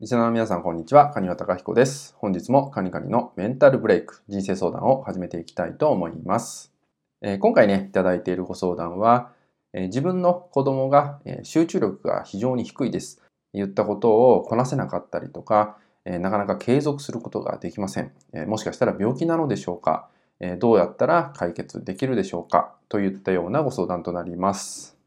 リスナーの皆さん、こんにちは。カニワタカヒコです。本日もカニカニのメンタルブレイク、人生相談を始めていきたいと思います。えー、今回ね、いただいているご相談は、えー、自分の子供が、えー、集中力が非常に低いです。言ったことをこなせなかったりとか、えなかなか継続することができません。えもしかしたら病気なのでしょうか、えどうやったら解決できるでしょうかといったようなご相談となります。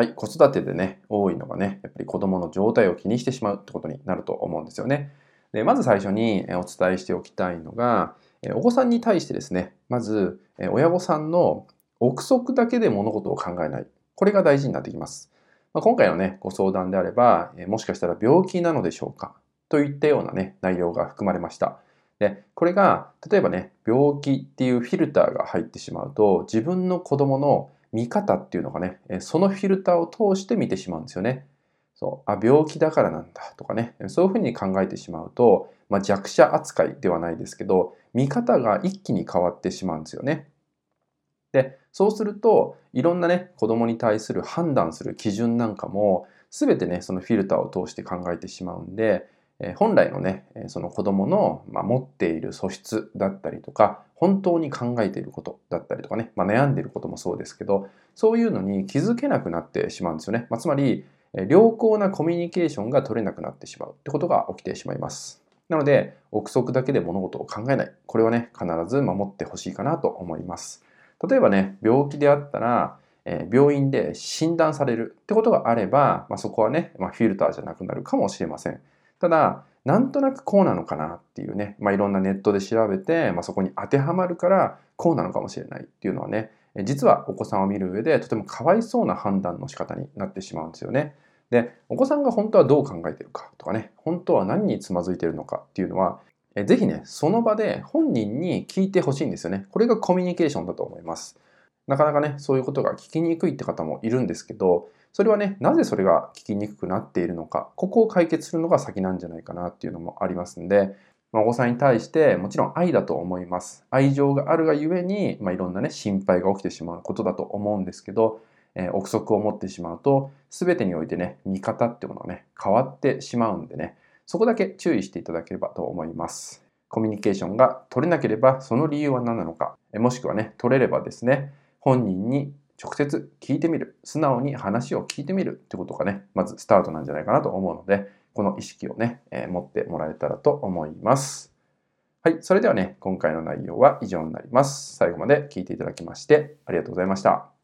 はい、子育てでね、多いのがね、やっぱり子供の状態を気にしてしまうってことになると思うんですよね。でまず最初にお伝えしておきたいのが、お子さんに対してですね、まず親御さんの憶測だけで物事を考えない。これが大事になってきます。まあ、今回のね、ご相談であれば、もしかしたら病気なのでしょうかといったようなね、内容が含まれました。で、これが、例えばね、病気っていうフィルターが入ってしまうと、自分の子供の見方っていうのがね、そのフィルターを通して見てしまうんですよね。そう、あ、病気だからなんだとかね、そういうふうに考えてしまうと、まあ、弱者扱いではないですけど、見方が一気に変わってしまうんですよね。で、そうすると、いろんなね、子供に対する判断する基準なんかも、すべてね、そのフィルターを通して考えてしまうんで、え本来のね、その子供の、ま持っている素質だったりとか、本当に考えていることだったりとかね、まあ、悩んでいることもそうですけど、そういうのに気づけなくなってしまうんですよね。まあ、つまり、良好なコミュニケーションが取れなくなってしまうってことが起きてしまいます。なので、憶測だけで物事を考えない。これはね、必ず守ってほしいかなと思います。例えばね、病気であったら、え病院で診断されるってことがあれば、まあ、そこはね、まあ、フィルターじゃなくなるかもしれません。ただ、なんとなくこうなのかなっていうね、まあ、いろんなネットで調べて、まあ、そこに当てはまるからこうなのかもしれないっていうのはね、実はお子さんを見る上でとてもかわいそうな判断の仕方になってしまうんですよね。で、お子さんが本当はどう考えてるかとかね、本当は何につまずいてるのかっていうのは、ぜひね、その場で本人に聞いてほしいんですよね。これがコミュニケーションだと思います。なかなかね、そういうことが聞きにくいって方もいるんですけど、それはね、なぜそれが聞きにくくなっているのか、ここを解決するのが先なんじゃないかなっていうのもありますんで、まあ、お子さんに対してもちろん愛だと思います。愛情があるがゆえに、まあ、いろんなね、心配が起きてしまうことだと思うんですけど、えー、憶測を持ってしまうと、全てにおいてね、見方っていうものがね、変わってしまうんでね、そこだけ注意していただければと思います。コミュニケーションが取れなければ、その理由は何なのか、もしくはね、取れればですね、本人に直接聞いてみる、素直に話を聞いてみるってことがね、まずスタートなんじゃないかなと思うので、この意識をね、えー、持ってもらえたらと思います。はい、それではね、今回の内容は以上になります。最後まで聞いていただきましてありがとうございました。